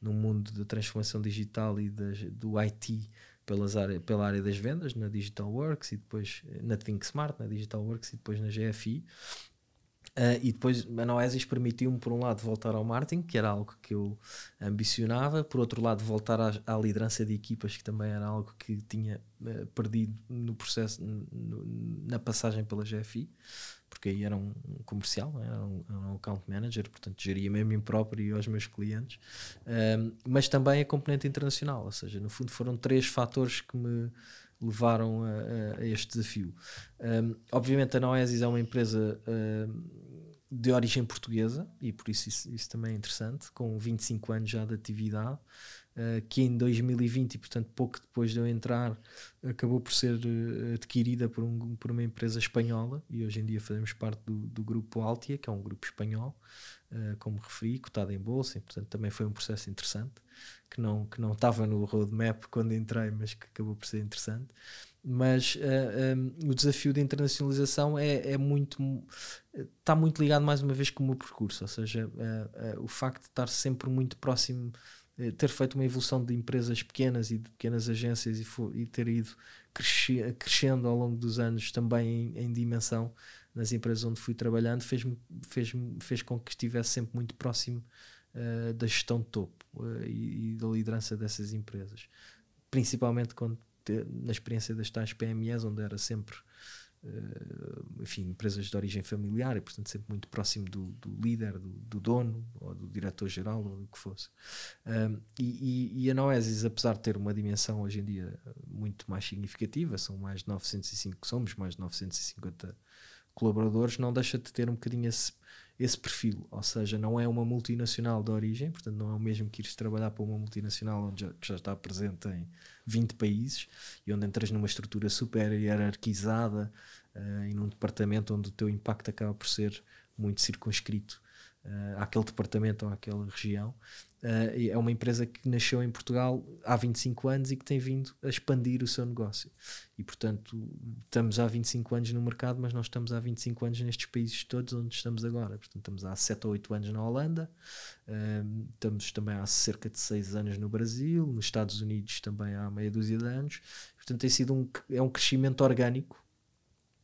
no mundo da transformação digital e das, do IT pelas área, pela área das vendas, na Digital Works e depois na Think Smart, na Digital Works e depois na GFI. Uh, e depois a Noesis permitiu-me, por um lado, voltar ao marketing, que era algo que eu ambicionava, por outro lado, voltar à, à liderança de equipas, que também era algo que tinha uh, perdido no processo, no, na passagem pela GFI, porque aí era um, comercial, é? era, um, era, um, account manager, portanto geria-me a mim próprio e aos meus clientes, uh, mas também a componente internacional, ou seja, no fundo foram três fatores que me levaram a, a este desafio. Um, obviamente a Noesis é uma empresa de origem portuguesa e por isso, isso isso, também é interessante, com 25 anos já de atividade, uh, que em 2020, e portanto pouco depois de eu entrar, acabou por ser uh, adquirida por, um, por uma empresa espanhola e hoje em dia fazemos parte do, do grupo Altia, que é um grupo espanhol, uh, como referi, cotado em bolsa, e portanto também foi um processo interessante, que não, que não estava no roadmap quando entrei, mas que acabou por ser interessante. Mas uh, eh, um, eh, o desafio da internacionalização é, é muito está muito ligado mais uma vez com o meu percurso, ou seja, uh, uh, o facto de estar sempre muito próximo, ter feito uma evolução de empresas pequenas e de pequenas agências e, e ter ido cresce, crescendo ao longo dos anos também em, em dimensão nas empresas onde fui trabalhando, fez, fez, fez com que estivesse sempre muito próximo da gestão de topo e, e da liderança dessas empresas, principalmente quando na experiência das tais PMEs, onde era sempre uh, enfim, empresas de origem familiar e portanto sempre muito próximo do, do líder, do, do, dono ou do diretor-geral ou do que fosse. Um, e, e, e, a Noesis, apesar de ter uma dimensão hoje em dia muito mais significativa, são mais de 905, somos mais de 950 colaboradores, não deixa de ter um bocadinho esse esse perfil, ou seja, não é uma multinacional de origem, portanto não é o mesmo que ires trabalhar para uma multinacional onde já, já está presente em 20 países e onde entras numa estrutura super hierarquizada uh, e num departamento onde o teu impacto acaba por ser muito circunscrito uh, àquele departamento ou àquela região. Uh, é uma empresa que nasceu em Portugal há 25 anos e que tem vindo a expandir o seu negócio. E, portanto, estamos há 25 anos no mercado, mas nós estamos há 25 anos nestes países todos onde estamos agora. Portanto, estamos há 7 ou 8 anos na Holanda, uh, estamos também há cerca de 6 anos no Brasil, nos Estados Unidos também há meia dúzia de anos. Portanto, tem sido um, é um crescimento orgânico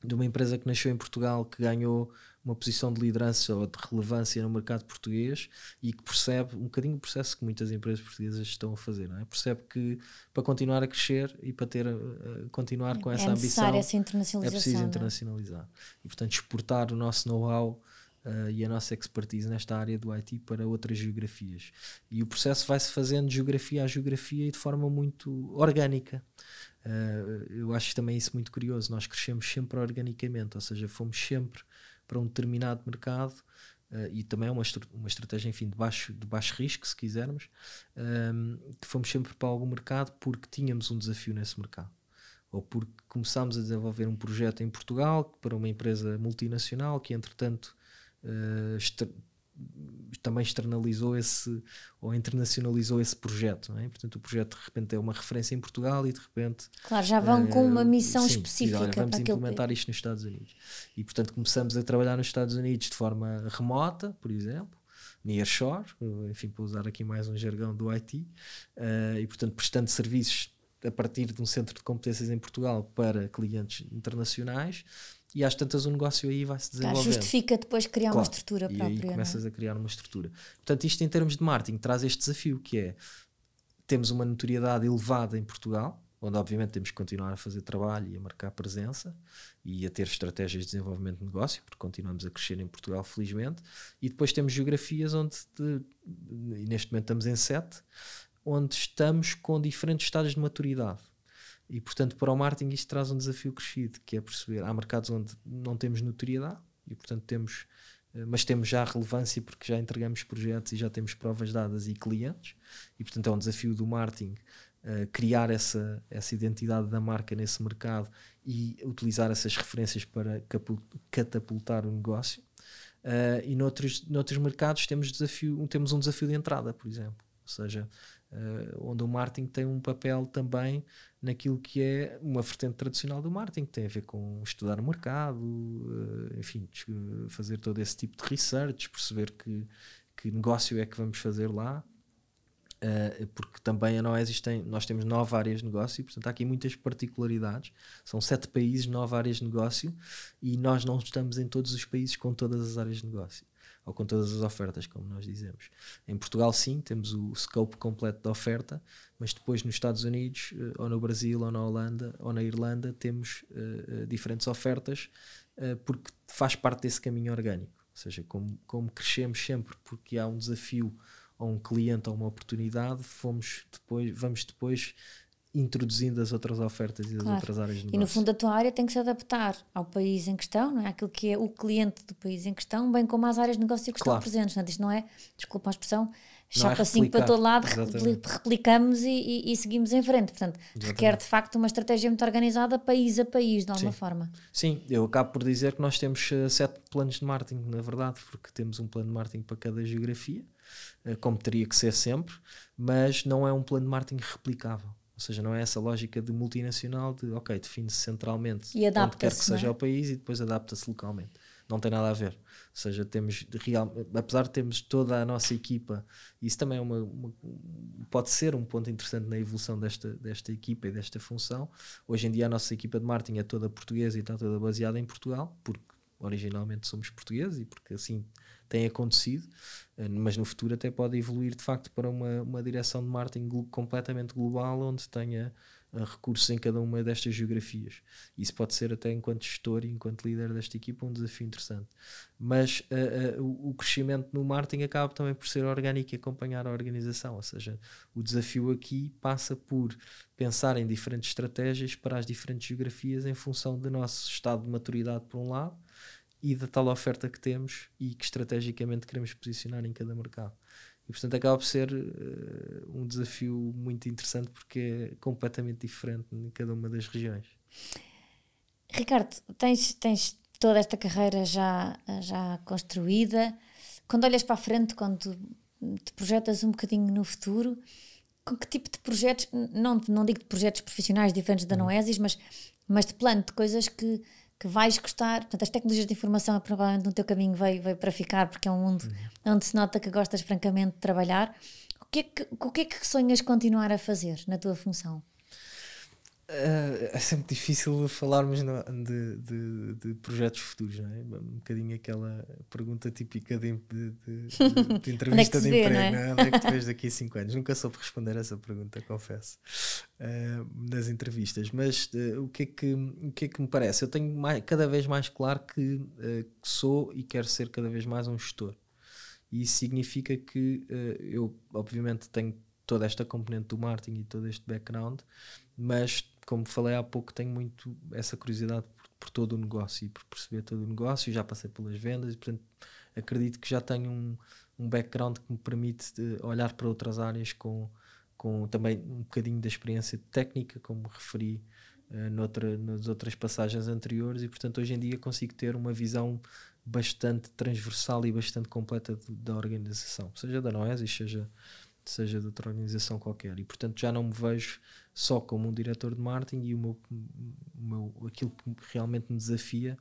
de uma empresa que nasceu em Portugal, que ganhou uma posição de liderança ou de relevância no mercado português e que percebe um bocadinho o processo que muitas empresas portuguesas estão a fazer, é? Percebe que para continuar a crescer e para ter uh, continuar com essa é ambição essa internacionalização, é preciso é? internacionalizar. E portanto exportar o nosso know-how Uh, e a nossa expertise nesta área do IT para outras geografias. E o processo vai-se fazendo de geografia a geografia e de forma muito orgânica. Uh, eu acho também isso muito curioso. Nós crescemos sempre organicamente, ou seja, fomos sempre para um determinado mercado uh, e também é uma, uma estratégia enfim, de, baixo, de baixo risco, se quisermos, um, ehm, que fomos sempre para algum mercado porque tínhamos um desafio nesse mercado. Ou porque começámos a desenvolver um projeto em Portugal para uma empresa multinacional que, entretanto, uh, também externalizou esse ou internacionalizou esse projeto, é? portanto o projeto de repente é uma referência em Portugal e de repente claro já vão com uma missão sim, específica olha, vamos implementar isto nos Estados Unidos e portanto começamos a trabalhar nos Estados Unidos de forma remota, por exemplo nearshore, enfim para usar aqui mais um jargão do IT uh, e portanto prestando serviços a partir de um centro de competências em Portugal para clientes internacionais e às tantas o negócio aí vai se desenvolver. justifica depois criar claro, uma estrutura própria. E aí é? começas é? a criar uma estrutura. Portanto, isto em termos de marketing traz este desafio que é temos uma notoriedade elevada em Portugal, onde obviamente temos que continuar a fazer trabalho e a marcar presença e a ter estratégias de desenvolvimento de negócio, porque continuamos a crescer em Portugal, felizmente. E depois temos geografias onde, de, e neste momento estamos em sete, onde estamos com diferentes estágios de maturidade. E, portanto, para o marketing isto traz um desafio crescido, que é perceber, há mercados onde não temos notoriedade e, portanto, temos, eh, mas temos já relevância porque já entregamos projetos e já temos provas dadas e clientes. E, portanto, é um desafio do marketing uh, criar essa, essa identidade da marca nesse mercado e utilizar essas referências para catapultar o negócio. Uh, e noutros, noutros mercados temos, desafio, temos um desafio de entrada, por exemplo. Ou seja, uh, onde o marketing tem um papel também naquilo que é uma vertente tradicional do marketing, que tem a ver com estudar o mercado, uh, enfim, fazer todo esse tipo de research, perceber que, que negócio é que vamos fazer lá. Uh, porque também a Noesis nós temos nove áreas de negócio e portanto há aqui muitas particularidades são sete países, nove áreas de negócio e nós não estamos em todos os países com todas as áreas de negócio ou com todas as ofertas, como nós dizemos. Em Portugal, sim, temos o scope completo da oferta, mas depois nos Estados Unidos, eh, ou no Brasil, ou na Holanda, ou na Irlanda, temos uh, diferentes ofertas, uh, porque faz parte desse caminho orgânico. Ou seja, como, como crescemos sempre porque há um desafio ou um cliente ou uma oportunidade, fomos depois, vamos depois introduzindo as outras ofertas e as claro. outras áreas de negócio. E no fundo a tua área tem que se adaptar ao país em questão, não é? Aquilo que é o cliente do país em questão, bem como às áreas de negócio que claro. estão presentes. Portanto, isto não é, desculpa a expressão, é chapa assim para todo lado, Exatamente. replicamos e, e, e, seguimos em frente. Portanto, Exatamente. requer de facto uma estratégia muito organizada país a país, de alguma Sim. forma. Sim, eu acabo por dizer que nós temos uh, sete planos de marketing, na verdade, porque temos um plano de marketing para cada geografia, uh, como teria que ser sempre, mas não é um plano de marketing replicável. Ou seja, não é essa lógica de multinacional de, ok, define-se centralmente e onde quer que é? seja o país e depois adapta-se localmente. Não tem nada a ver. Ou seja, temos real, apesar de termos toda a nossa equipa, isso também é uma, uma, pode ser um ponto interessante na evolução desta, desta equipa e desta função. Hoje em dia a nossa equipa de marketing é toda portuguesa e está toda baseada em Portugal, porque originalmente somos portugueses e porque assim tem acontecido, mas no futuro até pode evoluir de facto para uma, uma direção de marketing completamente global onde tenha uh, recursos em cada uma destas geografias. Isso pode ser até enquanto gestor e enquanto líder desta equipa um desafio interessante. Mas uh, uh, o crescimento no marketing acaba também por ser orgânico e acompanhar a organização, ou seja, o desafio aqui passa por pensar em diferentes estratégias para as diferentes geografias em função do nosso estado de maturidade por um lado e da tal oferta que temos e que estrategicamente queremos posicionar em cada mercado. E portanto acaba por ser uh, um desafio muito interessante porque é completamente diferente em cada uma das regiões. Ricardo, tens, tens toda esta carreira já, já construída. Quando olhas para a frente, quando te projetas um bocadinho no futuro, com que tipo de projetos, não, não digo de projetos profissionais diferentes da uhum. Noesis, mas, mas de plano, de coisas que que vais gostar. Portanto, as tecnologias de informação provavelmente no teu caminho veio, veio para ficar, porque é um mundo uhum. onde se nota que gostas francamente de trabalhar. O que, é que, o que é que sonhas continuar a fazer na tua função? Uh, é sempre difícil falarmos de, de, de, projetos futuros, não é? Um bocadinho aquela pergunta típica de, de, de é entrevista de emprego, não é? Onde é que te vês daqui a 5 anos? Nunca soube responder essa pergunta, confesso, uh, nas entrevistas. Mas uh, o, que é que, o que é que me parece? Eu tenho mais, cada vez mais claro que, que sou e quero ser cada vez mais um gestor. E isso significa que eu, obviamente, tenho toda esta componente do marketing e todo este background, mas como falei há pouco, tenho muito essa curiosidade por, por, todo o negócio e por perceber todo o negócio. Já passei pelas vendas e, portanto, acredito que já tenho um, um background que me permite eh, olhar para outras áreas com, com também um bocadinho da experiência técnica, como referi uh, noutra, nas outras passagens anteriores, e, portanto, hoje em dia consigo ter uma visão bastante transversal e bastante completa de, da organização, seja da Noesis, seja seja de outra organização qualquer. E portanto já não me vejo só como um diretor de marketing e o meu, o meu, aquilo que realmente me desafia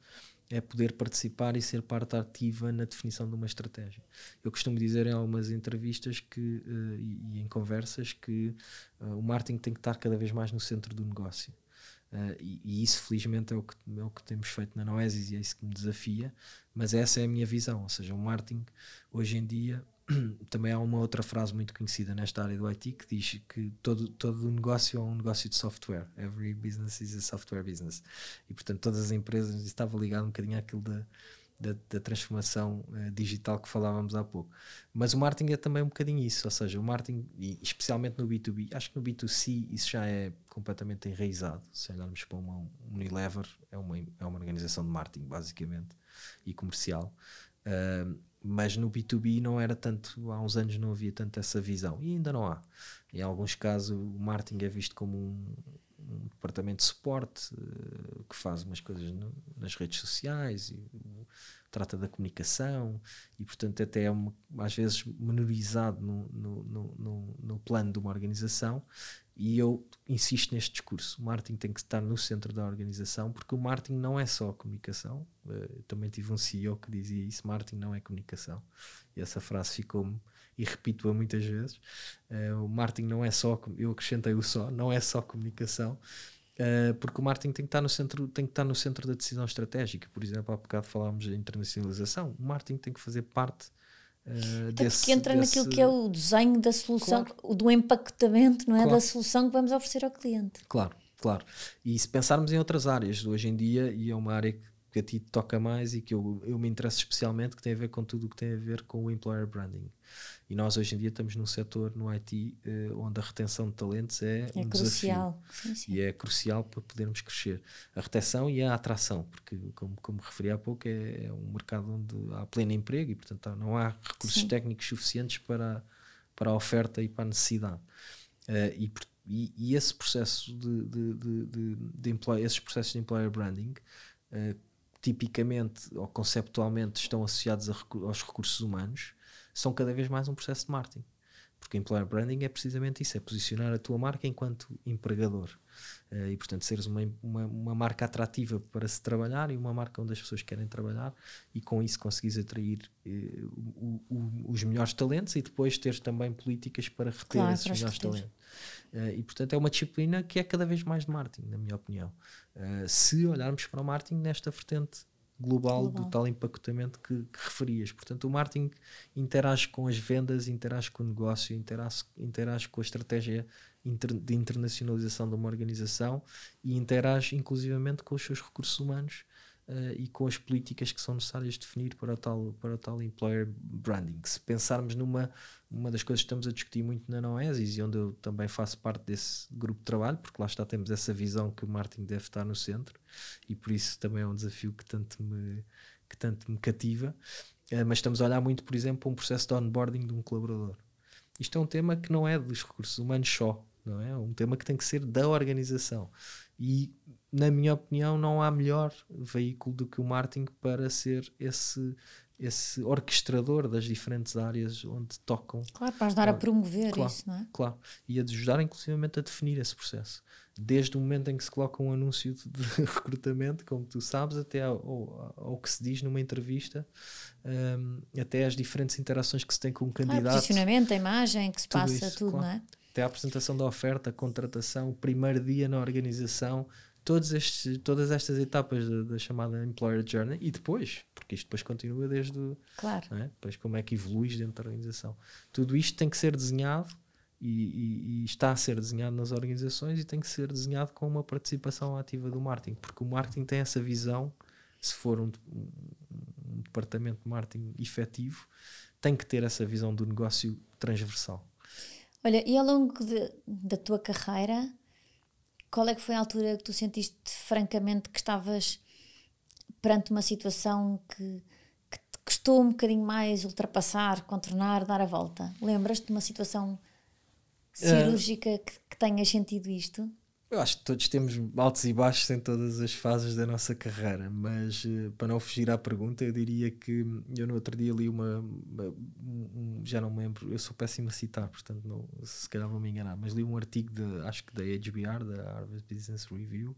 é poder participar e ser parte ativa na definição de uma estratégia. Eu costumo dizer em algumas entrevistas que, uh, e, e, em conversas que uh, o marketing tem que estar cada vez mais no centro do negócio. Uh, e, e, isso, felizmente, é o, que, é o que temos feito na Noesis e é isso que me desafia. Mas essa é a minha visão. Ou seja, o marketing, hoje em dia, também há uma outra frase muito conhecida nesta área do IT que diz que todo, todo negócio é um negócio de software. Every business is a software business. E, portanto, todas as empresas, estava ligado um bocadinho àquilo da, da, da transformação uh, digital que falávamos há pouco. Mas o marketing é também um bocadinho isso, ou seja, o marketing, especialmente no B2B, acho que no B2C isso já é completamente enraizado. Se olharmos para uma Unilever, é uma, é uma organização de marketing, basicamente, e comercial. Uh, mas no B2B não era tanto, há uns anos não havia tanto essa visão, e ainda não há. Em alguns casos, o marketing é visto como um, um departamento de suporte uh, que faz umas coisas no, nas redes sociais e uh, trata da comunicação e portanto até é uma, às vezes menorizado no, no, no, no, plano de uma organização e eu insisto neste discurso o marketing tem que estar no centro da organização porque o marketing não é só comunicação uh, também tive um CEO que dizia isso marketing não é comunicação e essa frase ficou-me e repito-a muitas vezes. Uh, o marketing não é só, eu acrescentei o só, não é só comunicação, uh, porque o marketing tem que estar no centro, tem que estar no centro da decisão estratégica. Por exemplo, há bocado falámos de internacionalização. O marketing tem que fazer parte Uh, desse, porque entra desse... naquilo que é o desenho da solução, claro. do empacotamento, não é? Claro. Da solução que vamos oferecer ao cliente. Claro, claro. E se pensarmos em outras áreas, hoje em dia, e é uma área que que a ti toca mais e que eu, eu me interesso especialmente, que tem a ver com tudo o que tem a ver com o employer branding. E nós hoje em dia estamos num setor no IT uh, onde a retenção de talentos é, é um crucial. Sim, sim. E é crucial para podermos crescer. A retenção e a atração, porque, como, como referi há pouco, é, é um mercado onde há pleno emprego e, portanto, não há recursos sim. técnicos suficientes para, para a oferta e para a necessidade. Uh, e, e, e, esse processo de, de, de, de, de employer, esses processos de employer branding uh, tipicamente ou conceptualmente estão associados a, aos recursos humanos, são cada vez mais um processo de marketing. Porque employer branding é precisamente isso: é posicionar a tua marca enquanto empregador. Uh, e, portanto, seres uma, uma, uma, marca atrativa para se trabalhar e uma marca onde as pessoas querem trabalhar, e com isso conseguires atrair uh, o, o, os melhores talentos e depois teres também políticas para reter claro, esses melhores talentos. Uh, e, portanto, é uma disciplina que é cada vez mais de marketing, na minha opinião. se olharmos para o marketing nesta vertente global, global. do tal empacotamento que, que, referias. Portanto, o marketing interage com as vendas, interage com o negócio, interage, interage com a estratégia inter, de internacionalização de uma organização e interage inclusivamente com os seus recursos humanos uh, e com as políticas que são necessárias definir para o tal, para o tal employer branding. Se pensarmos numa uma das coisas que estamos a discutir muito na Noesis e onde eu também faço parte desse grupo de trabalho, porque lá está temos essa visão que o marketing deve estar no centro e por isso também é um desafio que tanto me, que tanto me cativa. Uh, mas estamos a olhar muito, por exemplo, para um processo de onboarding de um colaborador. Isto é um tema que não é dos recursos humanos só, não é? É um tema que tem que ser da organização. E na minha opinião, não há melhor veículo do que o marketing para ser esse esse orquestrador das diferentes áreas onde tocam. Ao, para ajudar a promover claro, isso, não é? Claro, e a ajudar inclusivamente a definir esse processo. Desde o momento em que se coloca um anúncio de recrutamento, como tu sabes, até ao, ao, ao que se diz numa entrevista, um, até às diferentes interações que se tem com o candidato. Ah, posicionamento, a imagem que se tudo passa, isso, tudo, claro. não é? Até a apresentação da oferta, a contratação, o primeiro dia na organização, todos estes, todas estas etapas da, da, chamada Employer Journey e depois, porque isto depois continua desde o, claro. É? depois como é que evoluís dentro da organização. Tudo isto tem que ser desenhado e, e, e, está a ser desenhado nas organizações e tem que ser desenhado com uma participação ativa do marketing, porque o marketing tem essa visão, se for um, um, um departamento de marketing efetivo, tem que ter essa visão do negócio transversal. Olha, e ao longo de, da tua carreira, qual é que foi a altura que tu sentiste francamente que estavas perante uma situação que, que te custou um bocadinho mais ultrapassar, contornar, dar a volta? Lembras-te de uma situação cirúrgica uh, que, que tenhas sentido isto? Eu acho que todos temos altos e baixos em todas as fases da nossa carreira, mas uh, para não fugir à pergunta, eu diria que eu no outro dia li uma. uma um, já não me lembro, eu sou péssimo a citar, portanto, não, se calhar vou me enganar, mas li um artigo, de, acho que da HBR, da Harvard Business Review,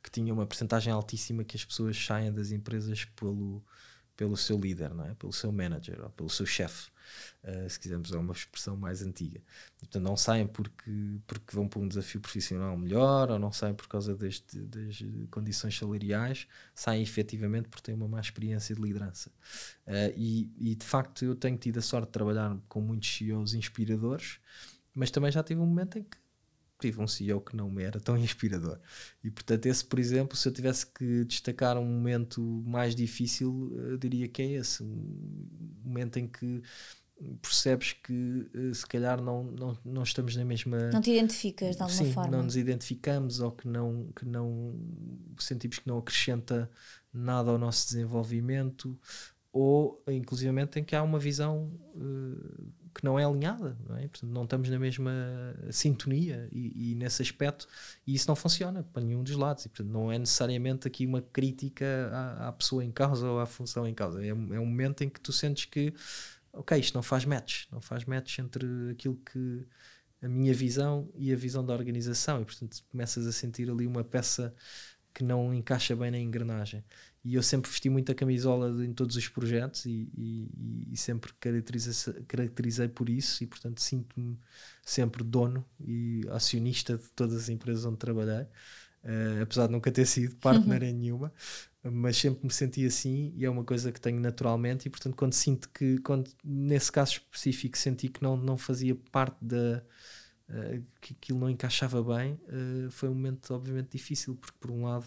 que tinha uma percentagem altíssima que as pessoas saem das empresas pelo, pelo seu líder, não é? pelo seu manager ou pelo seu chefe uh, se quisermos usar uma expressão mais antiga. E, portanto, não saem porque, porque vão para um desafio profissional melhor ou não saem por causa deste, das condições salariais, saem efetivamente porque têm uma má experiência de liderança. Uh, e, e, de facto, eu tenho tido a sorte de trabalhar com muitos CEOs inspiradores, mas também já tive um momento em que tive um CEO que não me era tão inspirador. E portanto, esse, por exemplo, se eu tivesse que destacar um momento mais difícil, eu diria que é esse. Um momento em que percebes que eh, se calhar não, não, não estamos na mesma. Não te identificas de alguma sim, forma. Não nos identificamos ou que não, que não sentimos que não acrescenta nada ao nosso desenvolvimento, ou inclusivamente em que há uma visão uh, que não é alinhada, não é? Portanto, não estamos na mesma sintonia e, e, nesse aspecto, e isso não funciona para nenhum dos lados, e portanto não é necessariamente aqui uma crítica à, à pessoa em causa ou à função em causa, é, é um momento em que tu sentes que ok, isto não faz match, não faz match entre aquilo que a minha visão e a visão da organização, e portanto começas a sentir ali uma peça que não encaixa bem na engrenagem. E eu sempre vesti muita camisola em todos os projetos e, e, e sempre caracterizei, caracterizei por isso, e portanto sinto-me sempre dono e acionista de todas as empresas onde trabalhei, uh, apesar de nunca ter sido partner em nenhuma mas sempre me senti assim e é uma coisa que tenho naturalmente e portanto quando sinto que quando nesse caso específico senti que não não fazia parte da uh, que aquilo não encaixava bem uh, foi um momento obviamente difícil porque por um lado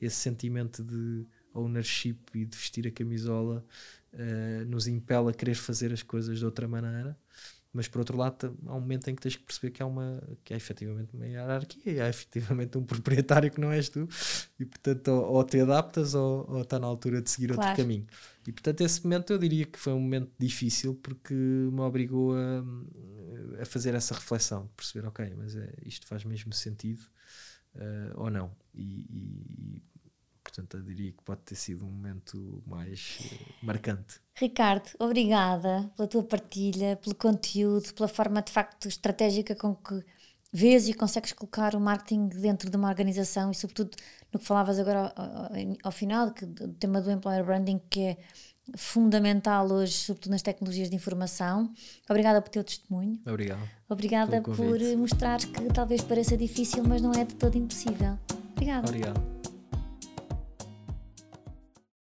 esse sentimento de ownership e de vestir a camisola uh, nos impele a querer fazer as coisas de outra maneira mas por outro lado há um momento em que tens que perceber que há uma que há efetivamente uma hierarquia e há efetivamente um proprietário que não és tu e portanto ou, ou te adaptas ou, ou, está na altura de seguir claro. outro caminho e portanto esse momento eu diria que foi um momento difícil porque me obrigou a, a fazer essa reflexão de perceber ok mas é, isto faz mesmo sentido uh, ou não e, e Portanto, eu diria que pode ter sido um momento mais uh, marcante. Ricardo, obrigada pela tua partilha, pelo conteúdo, pela forma de facto estratégica com que vês e consegues colocar o marketing dentro de uma organização e, sobretudo, no que falavas agora ao, ao, ao final, que, do tema do employer branding, que é fundamental hoje, sobretudo nas tecnologias de informação. Obrigada pelo teu testemunho. Obrigado. Obrigada por mostrar que talvez pareça difícil, mas não é de todo impossível. Obrigada. Obrigado.